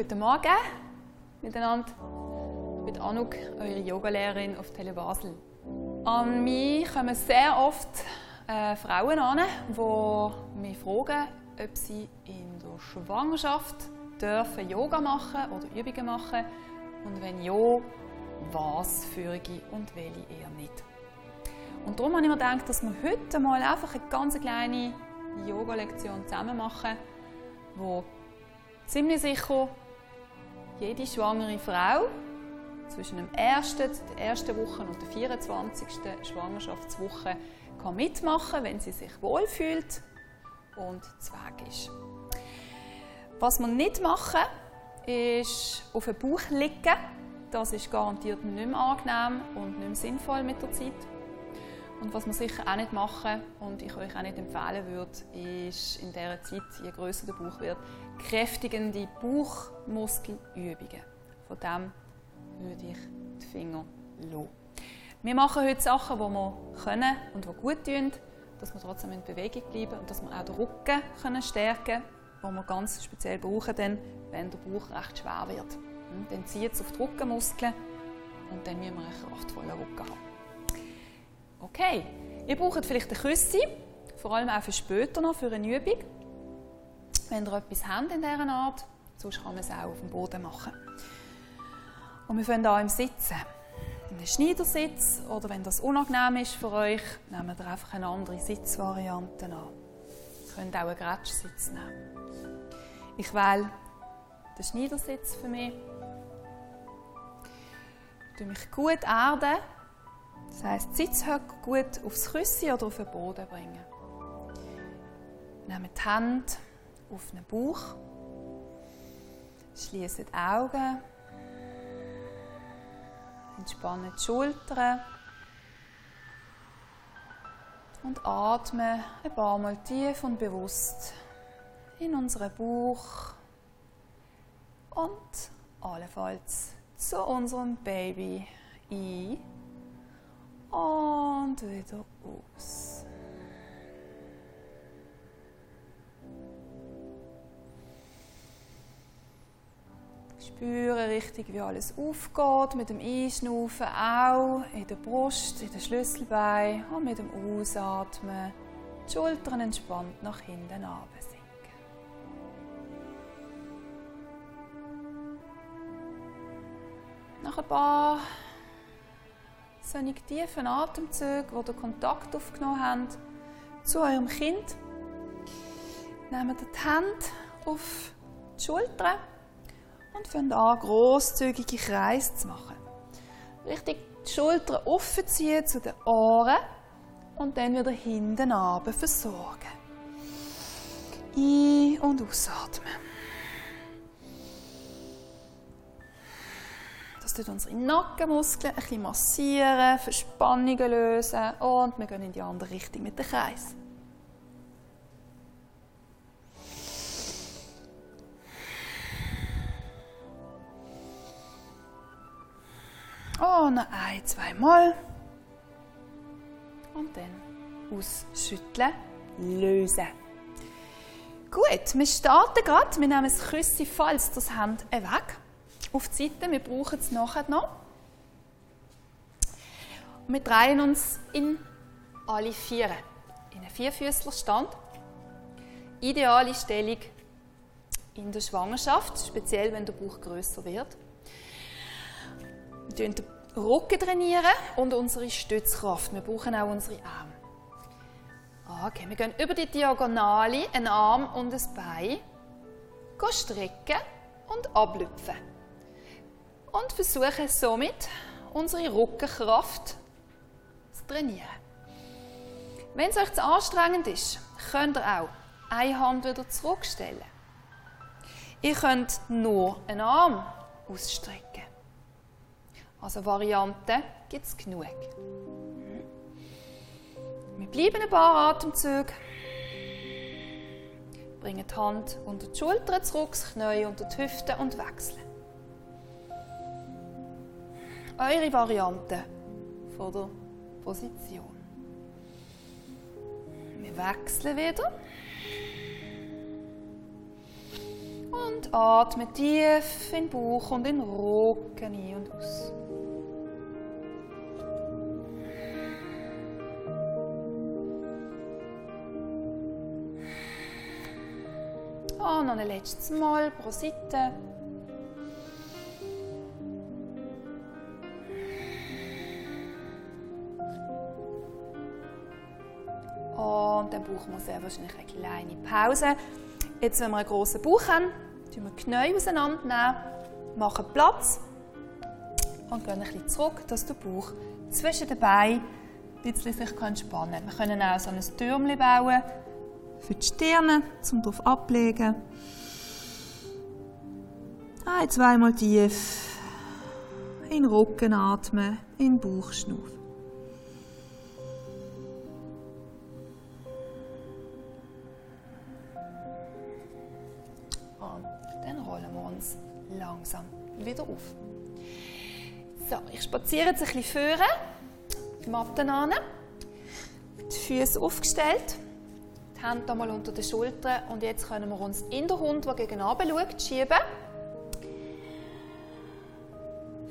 Guten Morgen miteinander. Ich bin Anuk, eure Yogalehrerin auf Tele Basel. An mich kommen sehr oft äh, Frauen an, die mich fragen, ob sie in der Schwangerschaft dürfen Yoga machen oder Übungen machen und wenn ja, was für und welche eher nicht. Und darum habe ich mir gedacht, dass wir heute mal einfach eine ganz kleine Yoga-Lektion zusammen machen, wo ziemlich sicher jede schwangere Frau zwischen dem ersten, der ersten Woche und der 24. Schwangerschaftswoche kann mitmachen, wenn sie sich wohlfühlt und zweck ist. Was wir nicht machen, ist auf dem Bauch liegen. Das ist garantiert nicht mehr angenehm und nicht mehr sinnvoll mit der Zeit. Und was wir sicher auch nicht machen und ich euch auch nicht empfehlen würde, ist in dieser Zeit, je größer der Bauch wird, kräftigende Bauchmuskelübungen. Von dem würde ich die Finger lassen. Wir machen heute Sachen, die wir können und die gut tun, dass wir trotzdem in Bewegung bleiben und dass wir auch den Rücken können stärken können, den wir ganz speziell brauchen, dann, wenn der Bauch recht schwer wird. Hm, dann zieht es auf die Rückenmuskeln und dann müssen wir einen kraftvollen Rücken haben. Okay, ihr braucht vielleicht eine Küsse, vor allem auch für später noch, für eine Übung. Wenn ihr etwas habt in dieser Art, sonst kann man es auch auf dem Boden machen. Und wir fangen hier im Sitzen. In einem Schneidersitz oder wenn das unangenehm ist für euch, nehmen wir einfach eine andere Sitzvariante an. Ihr könnt auch einen Gretschsitz nehmen. Ich wähle den Schneidersitz für mich. Ich mich gut erden das heisst, Sitzhöcker gut aufs Küssi oder auf den Boden bringen. Nehmt die Hände auf den Bauch. Schließt die Augen. Entspannen die Schultern. Und atmen ein paar Mal tief und bewusst in unseren Bauch und allenfalls zu unserem Baby ein und wieder aus. Spüre richtig, wie alles aufgeht, mit dem Einschnaufen auch in der Brust, in den Schlüsselbein und mit dem Ausatmen die Schultern entspannt nach hinten absinken. Nach ein paar solche tiefen Atemzüge, die den Kontakt aufgenommen haben zu eurem Kind. Nehmt die Hände auf die Schultern und fangt an, grosszügige Kreise zu machen. Richtig die Schultern offen zu den Ohren und dann wieder hinten runter versorgen. Ein- und ausatmen. Das tut unsere Nackenmuskeln ein bisschen massieren, Verspannungen lösen und wir gehen in die andere Richtung mit dem Kreis. Oh, noch ein, zwei Mal. Und dann ausschütteln, lösen. Gut, wir starten gerade. Wir nehmen das Küssi, falls das Hand weg auf die Seite. Wir brauchen es nachher noch. Und wir drehen uns in alle Viere. In einen Vierfüßlerstand. Ideale Stellung in der Schwangerschaft, speziell wenn der Bauch größer wird. Wir trainieren den Rücken trainieren und unsere Stützkraft. Wir brauchen auch unsere Arme. Okay, wir gehen über die Diagonale, einen Arm und ein Bein, strecken und ablüpfen und versuchen somit unsere Rückenkraft zu trainieren. Wenn es euch zu anstrengend ist, könnt ihr auch eine Hand wieder zurückstellen. Ihr könnt nur einen Arm ausstrecken. Also Varianten gibt es genug. Wir bleiben ein paar Atemzüge. Bringen die Hand unter die Schultern zurück, das Knie unter die Hüfte und wechseln eure Variante von der Position. Wir wechseln wieder. Und atme tief in den Bauch und in den Rücken ein und aus. Und noch ein letztes Mal pro Seite. Und dann brauchen wir sehr wahrscheinlich eine kleine Pause. Jetzt, wenn wir einen grossen Bauch haben, nehmen wir die Knie auseinander, machen Platz und gehen ein bisschen zurück, dass der Bauch zwischen den Beinen ein bisschen sich entspannen kann. Wir können auch so ein Türmchen bauen für die Stirne, um darauf ablegen. Ein, zweimal tief in den Rücken atmen, in den Bauch schnaufen. Wieder auf. So, ich spaziere jetzt ein bisschen führen, die Matte an, die Füße aufgestellt, die Hände einmal unter den Schultern und jetzt können wir uns in der Hund, der gegen schaut, schieben.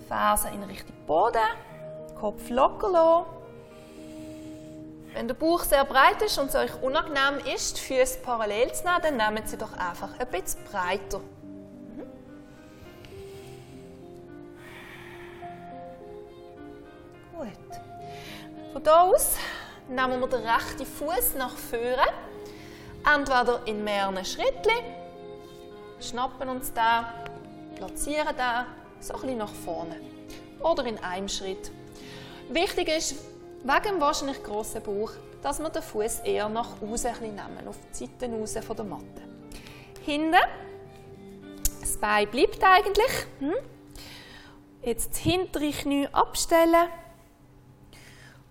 Fersen in Richtung Boden, Kopf locker lassen. Wenn der Bauch sehr breit ist und es euch unangenehm ist, die Füße parallel zu nehmen, dann nehmt sie doch einfach ein bisschen breiter. Aus nehmen wir den rechten Fuß nach vorne, entweder in mehreren Schritten, schnappen uns da, platzieren da so ein bisschen nach vorne oder in einem Schritt. Wichtig ist, wegen dem wahrscheinlich grossen Bauch, dass wir den Fuß eher nach außen nehmen, auf die Seiten von der Matte. Hinten, das Bein bleibt eigentlich. Hm? Jetzt das hintere Knie abstellen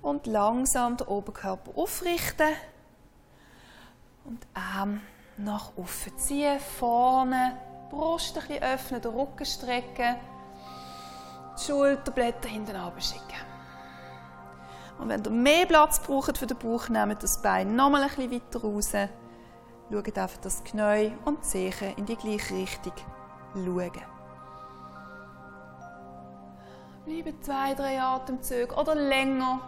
und langsam den Oberkörper aufrichten und Arm nach oben ziehen, vorne, Brust ein bisschen öffnen, den Rücken strecken die Schulterblätter hinten schicken. Und wenn ihr mehr Platz braucht für den Bauch, nehmt das Bein nochmal ein bisschen weiter raus. Schaut einfach, die Knie und die in die gleiche Richtung schauen. Bleiben zwei, drei Atemzüge oder länger.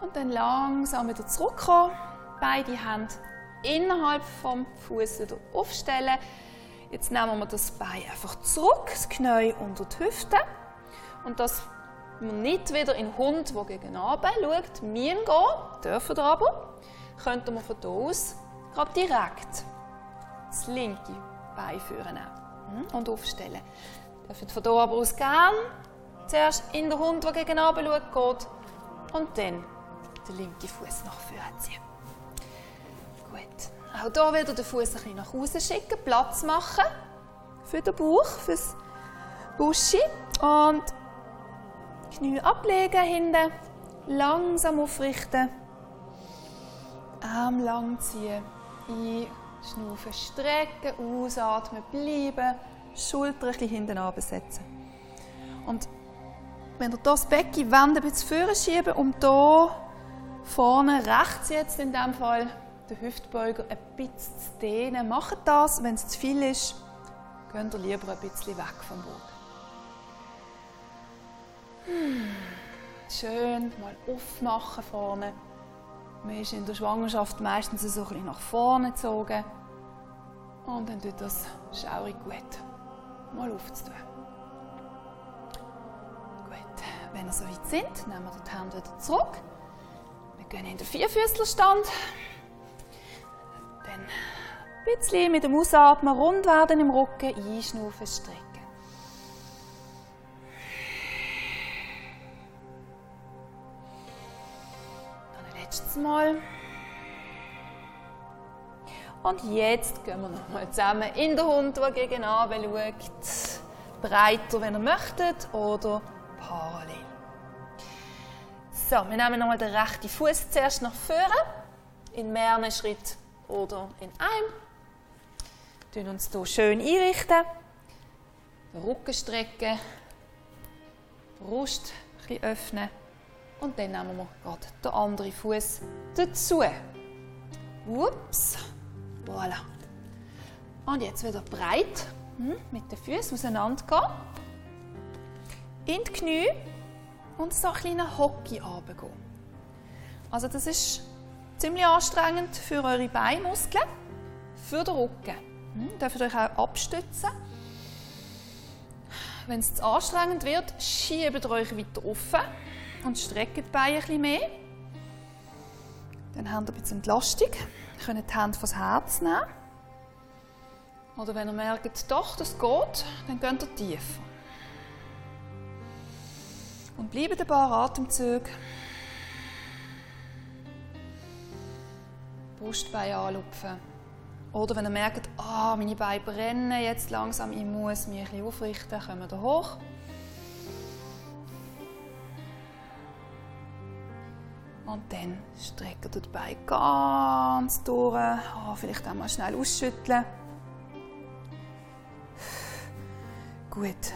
Und dann langsam wieder zurückkommen. Beide Hände innerhalb vom Fuß wieder aufstellen. Jetzt nehmen wir das Bein einfach zurück, das Knie unter die Hüfte. Und dass wir nicht wieder in den Hund, der gegen oben schaut, müssen gehen, dürfen wir aber, könnten wir von hier aus gerade direkt das linke Bein führen hm, und aufstellen. Dürfen von hier aber aus gern zuerst in den Hund, der gegen oben schaut, geht und dann den linken Fuß nach vorne ziehen. Auch hier wieder den Fuß ein bisschen nach außen schicken, Platz machen für den Bauch, für das Buschi. Und Knie ablegen hinten, langsam aufrichten, Arm lang ziehen, einschnaufen, strecken, ausatmen, bleiben, Schulter ein bisschen hinten absetzen. Und wenn ihr das Becken ein bisschen schieben und hier vorne rechts jetzt in diesem Fall den Hüftbeuger ein bisschen zu dehnen. Macht das, wenn es zu viel ist, geht ihr lieber ein bisschen weg vom Boden. Hm. Schön mal aufmachen vorne. Man ist in der Schwangerschaft meistens so ein bisschen nach vorne gezogen. Und dann tut das schaurig gut. Mal aufzutun. Gut, wenn ihr so weit sind, nehmen wir die Hände wieder zurück. Wir gehen in den Vierfüßlerstand. Dann ein bisschen mit dem Ausatmen rund werden im Rücken, einschnaufen, strecken. Dann ein letztes Mal. Und jetzt gehen wir nochmal zusammen in den Hund, der gegen schaut. Breiter, wenn ihr möchtet, oder parallel. So, wir nehmen nochmal den rechten Fuß zuerst nach vorne, in mehreren Schritten oder in einem. Wir uns hier schön einrichten. Den Rücken strecken, Brust ein öffnen und dann nehmen wir gerade den anderen Fuß dazu. Ups, voilà. Und jetzt wieder breit hm, mit den Füßen auseinander gehen. In die Knie und so ein kleiner Hockey runtergehen. Also das ist ziemlich anstrengend für eure Beinmuskeln, für den Rücken. Hm, dürft ihr euch auch abstützen. Wenn es zu anstrengend wird, schiebt ihr euch weiter offen und streckt die Beine ein bisschen mehr. Dann habt ihr ein bisschen Entlastung. Ihr könnt die Hände vor das Herz nehmen. Oder wenn ihr merkt, doch, das geht, dann geht ihr tiefer. Und bleibt ein paar Atemzüge. Brustbein anlupfen. Oder wenn ihr merkt, ah, meine Beine brennen jetzt langsam, ich muss mich ein bisschen aufrichten, kommen wir hoch. Und dann strecken ihr die Beine ganz durch. Oh, vielleicht einmal schnell ausschütteln. Gut.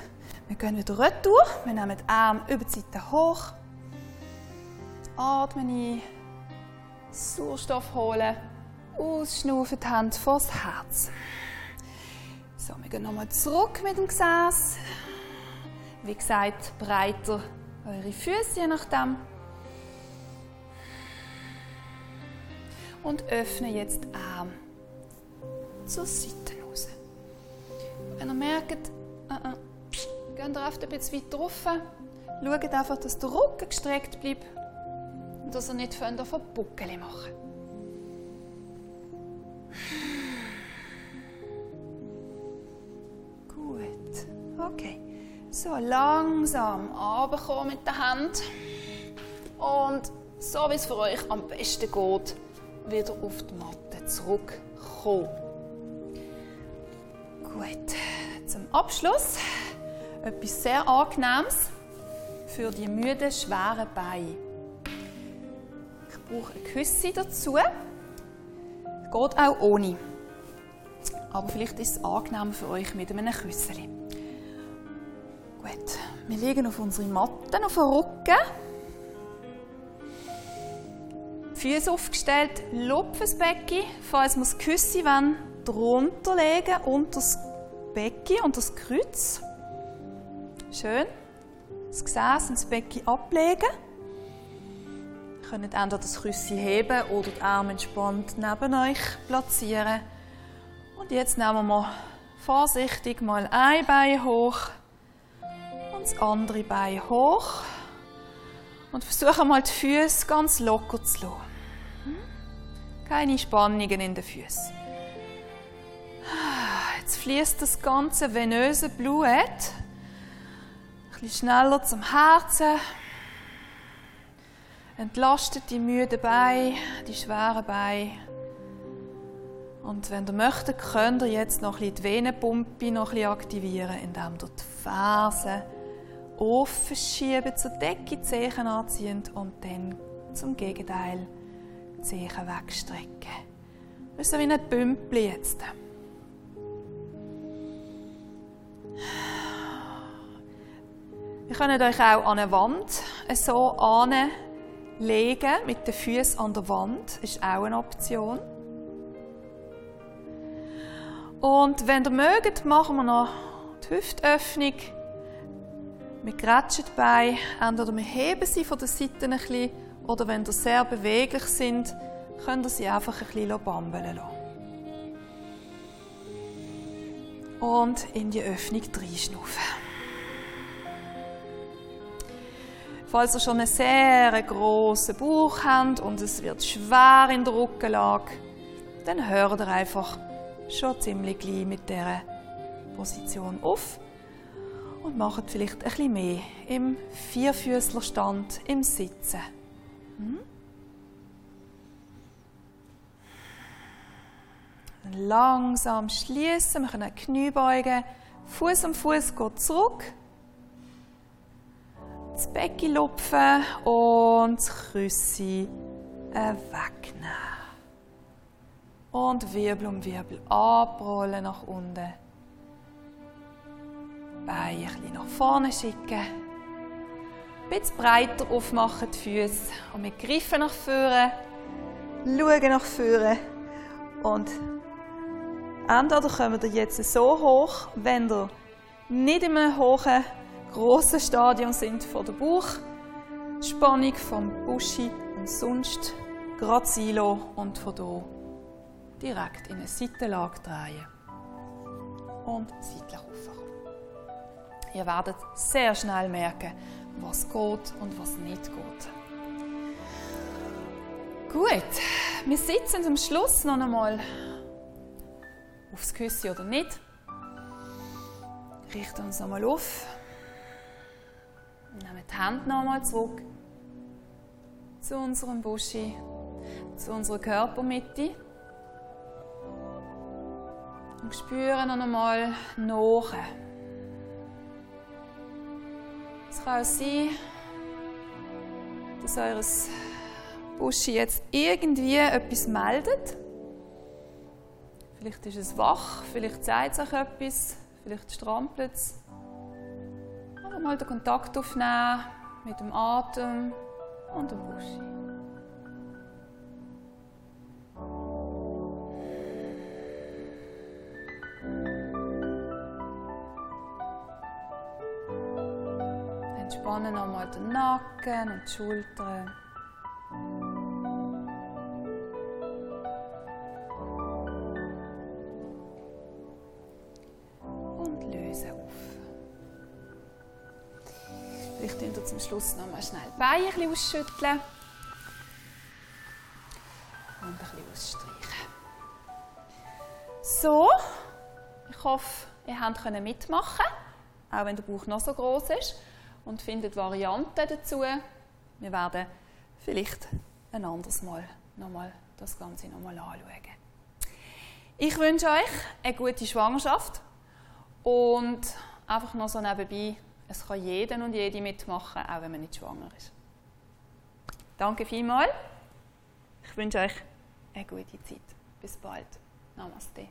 Wir gehen wieder retour. Wir nehmen die Arme über die Seite hoch. Atmen ein. Sauerstoff holen. Ausschnaufen, die Hände vor das Herz. So, wir gehen nochmal zurück mit dem Gesäß. Wie gesagt, breiter eure Füße, je nachdem. Und öffne jetzt die Arme zur Seite raus. Wenn ihr merkt, uh -uh, geht ihr oft ein bisschen weiter rauf, schaut einfach, dass der Rücken gestreckt bleibt und dass ihr nicht von Buckel machen Gut, okay. So, langsam runterkommen mit der Hand. Und so wie es für euch am besten geht, wieder auf die Matte zurückkommen. Gut, zum Abschluss etwas sehr Angenehmes für die müden, schweren Beine. Ich brauche ein Küsse dazu. Geht auch ohne. Aber vielleicht ist es angenehm für euch mit einem Küsseli. Gut, wir liegen auf unseren Matten auf dem Rücken. Füße aufgestellt, lupfen das Becken, falls wir das Küsse wollen, drunter legen, unter das Becken, unter das Kreuz. Schön. Das Gesäß und das Becken ablegen. Ihr könnt entweder das Küsse heben oder die Arme entspannt neben euch platzieren. Und jetzt nehmen wir vorsichtig mal ein Bein hoch und das andere Bein hoch. Und versuchen mal die Füße ganz locker zu lassen. Keine Spannungen in den Füßen. Jetzt fließt das ganze venöse Blut ein bisschen schneller zum Herzen. Entlastet die müden Beine, die schweren Beine. Und wenn ihr möchtet, könnt ihr jetzt noch ein bisschen die Venenpumpe noch ein bisschen aktivieren, indem ihr die Fersen offen schieben, zur Decke die Zehen anziehen und dann zum Gegenteil Zehen wegstrecken. Das ist so wie ein Pümpel jetzt. Könnt euch auch an eine Wand so anlegen, mit den Füßen an der Wand. Ist auch eine Option. Und wenn ihr mögt, machen wir noch die Hüftöffnung. Wir grätschen die Beine, entweder wir heben sie von der Seite ein bisschen oder wenn sie sehr beweglich sind, könnt ihr sie einfach ein bisschen bambeln lassen. Und in die Öffnung reinschnaufen. Falls ihr schon einen sehr grossen Bauch habt und es wird schwer in der Rückenlage, dann hört ihr einfach schon ziemlich gleich mit dieser Position auf und macht vielleicht ein bisschen mehr im Vierfüßlerstand, im Sitzen. Hm? Langsam schließen, wir können Knie beugen, Fuß um Fuß geht zurück, Becken lupfen und das Küssi wegnehmen. Und Wirbel um Wirbel abrollen nach unten. Beine ein bisschen nach vorne schicken ein bisschen breiter aufmachen, die Füße. Und wir greifen nach vorne, schauen nach vorne und Entweder kommt ihr jetzt so hoch, wenn ihr nicht in einem hohen, grossen Stadion sind von der Bauchspannung, vom Buschi und sonst gerade Silo und von hier direkt in eine Seitenlage drehen und seitlich raufkommen. Ihr werdet sehr schnell merken, was geht und was nicht geht. Gut, wir sitzen am Schluss noch einmal aufs Küsse oder nicht. Richten uns nochmal auf. Nehmen die Hände nochmal zurück zu unserem Buschi, zu unserer Körpermitte. Und spüren noch einmal nach. Es kann auch sein, dass eures Buschi jetzt irgendwie etwas meldet. Vielleicht ist es wach, vielleicht zeigt es euch etwas, vielleicht strampelt es. Aber mal den Kontakt aufnehmen mit dem Atem und dem Buschi. Entspannen nochmal den Nacken und die Schultern. Schluss noch mal schnell die Beine ein bisschen ausschütteln. Und ein bisschen ausstreichen. So, ich hoffe, ihr könnt mitmachen, auch wenn der Bauch noch so groß ist und findet Varianten dazu. Wir werden vielleicht ein anderes Mal nochmal das Ganze nochmal anschauen. Ich wünsche euch eine gute Schwangerschaft und einfach noch so nebenbei es kann jeder und jede mitmachen, auch wenn man nicht schwanger ist. Danke vielmals. Ich wünsche euch eine gute Zeit. Bis bald. Namaste.